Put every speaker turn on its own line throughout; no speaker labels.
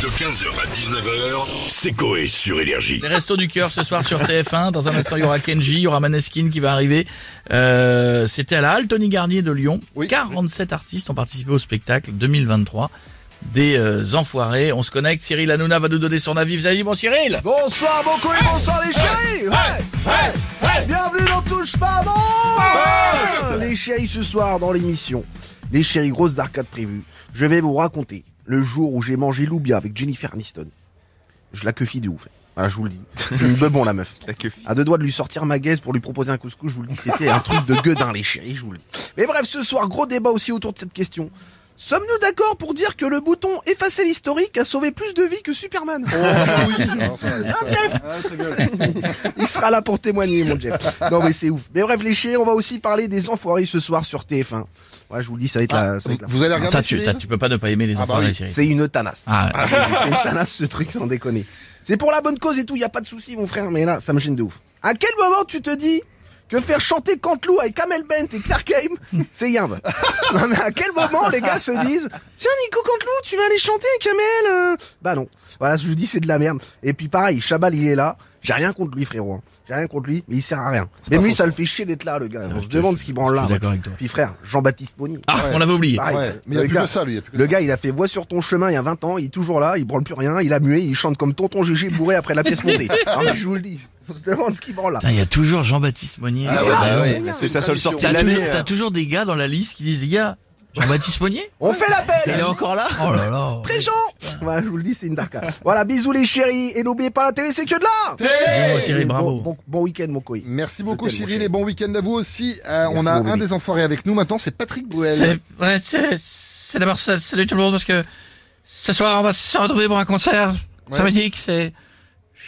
De 15h à 19h, c'est Coé sur Énergie.
Les restos du cœur ce soir sur TF1. Dans un instant, il y aura Kenji, il y aura Maneskin qui va arriver. Euh, C'était à la Halle Tony Garnier de Lyon. 47 artistes ont participé au spectacle 2023 des euh, Enfoirés. On se connecte. Cyril Hanouna va nous donner son avis. Vous avez dit bon Cyril?
Bonsoir mon et bonsoir les chéris hey, hey, hey, Bienvenue dans Touche pas bon Les chéris ce soir dans l'émission. Les chéris grosses d'arcade prévues. Je vais vous raconter le jour où j'ai mangé Loubia avec Jennifer Aniston. Je la queufie de ouf. Voilà, je vous le dis. C'est une bebon la meuf. À deux doigts de lui sortir ma gaise pour lui proposer un couscous, je vous le dis, c'était un truc de gueudin les chéris, je vous le dis. Mais bref, ce soir, gros débat aussi autour de cette question. Sommes-nous d'accord pour dire que le bouton effacer l'historique a sauvé plus de vies que Superman Hein, Jeff Il sera là pour témoigner, mon Jeff. Non mais c'est ouf. Mais bref, les chéris, on va aussi parler des enfoirés ce soir sur TF1. Ouais, je vous le dis, ça va être la... ça va être la-
Vous allez regarder
ça tu, ça, tu peux pas ne pas aimer les
Ah bah
Enfoirés,
oui,
Cyril.
C'est une tanasse.
Ah,
Ah, c'est c'est une tanasse ce truc, sans déconner. C'est pour la bonne cause et tout, y a pas de souci, mon frère, mais là, ça me gêne de ouf. À quel moment tu te dis que faire chanter Cantelou avec Kamel Bent et Clark Haim, c'est yimbe Non mais à quel moment les gars se disent Tiens Nico Cantelou, tu vas aller chanter Kamel euh Bah non. Voilà, je vous dis, c'est de la merde. Et puis pareil, Chabal, il est là. J'ai rien contre lui, frérot. hein. J'ai rien contre lui, mais il sert à rien. Même lui, ça le fait chier d'être là, le gars. On se demande ce qu'il branle là.
je suis d'accord avec toi.
Puis frère, Jean-Baptiste Bonny.
Ah, on l'avait oublié.
Pareil.
Ouais, mais il y a
Le
plus
gars-
que ça, lui. il y a plus que
Le
ça.
gars, il a fait Voix sur ton chemin il y a 20 ans, il est toujours là, il branle plus rien, il a mué, il chante comme tonton GG bourré après la pièce montée. Non mais je vous le dis, on se demande ce qu'il branle là.
Il y a toujours Jean-Baptiste Monnier.
Ah ouais,
Ah
bah
ouais,
ouais,
c'est
sa seule sortie
T'as
de
toujours,
l'année.
t'as toujours des gars dans la liste qui disent, les gars, Jean-Baptiste Monnier
On fait l'appel
encore là
Oh là là.
Voilà, je vous le dis, c'est une darka. Voilà, bisous les chéris, et n'oubliez pas la télé, c'est que de là Et
bravo.
Bon, bon, bon week-end mon coï.
Merci beaucoup Cyril et bon week-end à vous aussi. Euh, on a un des enfoirés avec nous maintenant, c'est Patrick Bruel.
C'est, ouais, c'est, c'est d'abord ça, salut tout le monde parce que ce soir on va se retrouver pour un concert
Ouais.
sympathique, c'est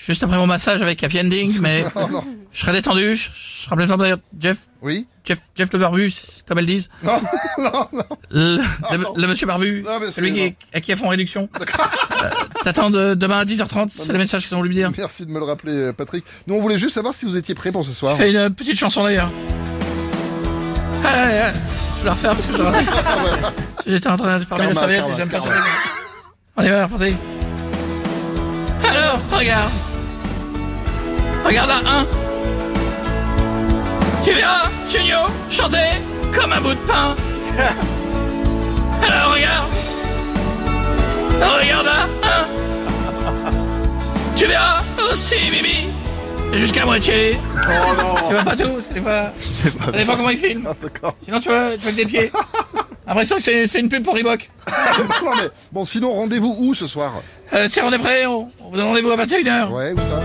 juste après mon massage avec Happy Ending, mais
Oh non.
je serai détendu, je, je serai plein de forme d'ailleurs. Jeff,
Oui
Jeff, Jeff le barbu, comme elles disent.
Non, non, non.
Le, le-
non.
le monsieur barbu,
Non, mais c'est
celui qui, à qui ils font réduction. Euh, T'attends de, demain à 10h30, c'est le message qu'ils ont voulu me dire.
Merci de me le rappeler euh, Patrick. Nous on voulait juste savoir si vous étiez prêt pour ce soir.
Fais une petite chanson d'ailleurs. Ah. Je vais la refaire parce que je. J'étais en train de parler de
Karma,
serviette et j'aime pas. On y va, repartez. Alors, regarde. Regarde là, un. Tu verras, Junio, chanter comme un bout de pain. Alors, regarde. Regarde là, un. Tu verras aussi, Bibi. Jusqu'à moitié. Tu vois pas tout,
pas
Ça dépend comment il filme. Sinon, tu vois, tu vois que des pieds. L'impression que c'est une pub pour Reebok.
Non, mais, bon sinon rendez-vous où ce soir?
Euh, si on est prêt, on, on vous donne rendez-vous à 21h.
Ouais, où ça?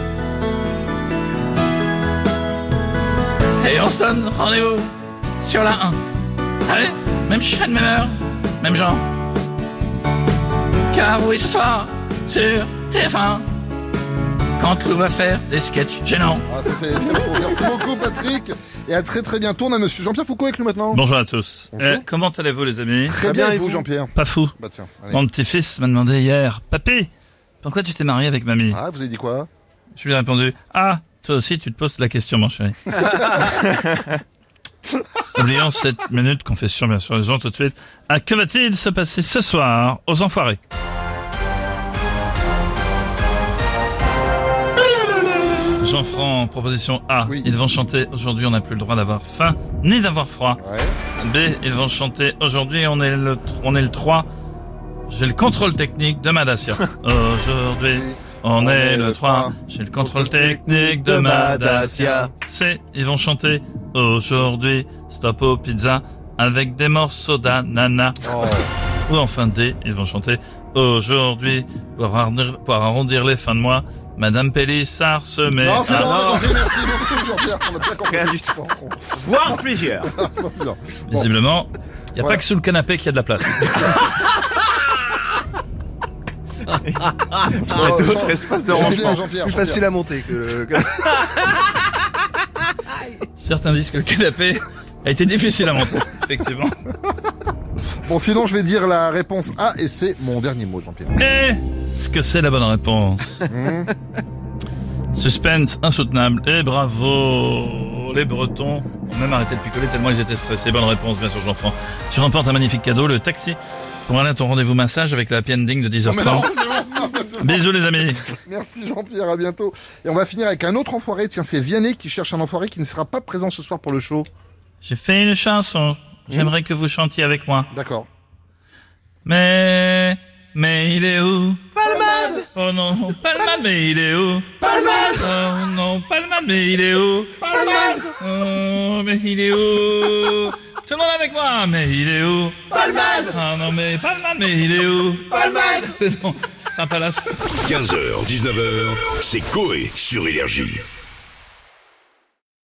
Et on se donne rendez-vous sur la 1. Allez, même chaîne, même heure, même genre. Car oui, ce soir, sur TF1, quand Lou va faire des sketchs gênants.
Ah, ça, c'est- c'est beau. Merci beaucoup Patrick. Et à très très bientôt. On a monsieur Jean-Pierre Foucault avec nous maintenant.
Bonjour à tous.
Bonjour.
Euh, comment allez-vous les amis
Très bien, et vous Jean-Pierre
Pas fou.
Bah tiens. allez.
Mon petit-fils m'a demandé hier, Papy, pourquoi tu t'es marié avec mamie?
Ah, vous avez dit quoi?
Je lui ai répondu, Ah, toi aussi tu te poses la question mon chéri. Oublions cette minute confession bien sûr les gens tout de suite. Ah, que va-t-il se passer ce soir aux enfoirés? Jean-Franc, proposition A.
Oui.
Ils vont chanter aujourd'hui, on n'a plus le droit d'avoir faim ni d'avoir froid.
Ouais.
B, ils vont chanter aujourd'hui, on est le, on est le 3. J'ai le contrôle technique de Madassia. Aujourd'hui, on, est le 3. J'ai le contrôle technique de Madassia. C, ils vont chanter aujourd'hui, stop aux pizzas avec des morceaux d'ananas.
Oh.
Ou enfin D, ils vont chanter aujourd'hui, pour arrondir, pour arrondir les fins de mois, Madame Pélissard se met
Non, c'est
à...
bon, on a compris, merci beaucoup Jean-Pierre. On a bien compris.
Voire plusieurs.
Non.
Visiblement, il n'y a
Voilà.
pas que sous le canapé qu'il y a de la place.
Oh,
D'autres
Jean-
espaces de rangement.
Plus facile à monter que le...
Certains disent que le canapé a été difficile à monter, effectivement.
Bon, sinon, je vais dire la réponse A et c'est mon dernier mot, Jean-Pierre.
Et ce que c'est la bonne réponse
Hum,
Suspense insoutenable. Et bravo Les Bretons ont même arrêté de picoler tellement ils étaient stressés. Bonne réponse, bien sûr, Jean-Franc. Tu remportes un magnifique cadeau, le taxi pour aller à ton rendez-vous massage avec la happy ending de
Non, mais non,
10h30.
c'est bon, non.
Bisous les amis.
Merci Jean-Pierre, à bientôt. Et on va finir avec un autre enfoiré. Tiens, c'est Vianney qui cherche un enfoiré qui ne sera pas présent ce soir pour le show.
J'ai fait une chanson. J'aimerais que vous chantiez avec moi.
D'accord.
Mais, mais il est où? Palmade! Oh non, Palmade, mais il est où? Palmade! Oh non, Palmade, mais il est où? Palmade! Oh, mais il est où? Tout le monde avec moi, mais il est où? Palmade! Ah non, mais Palmade, mais il est où? Palmade! Non, c'est un palace.
15h, 19h, c'est Coé sur Énergie.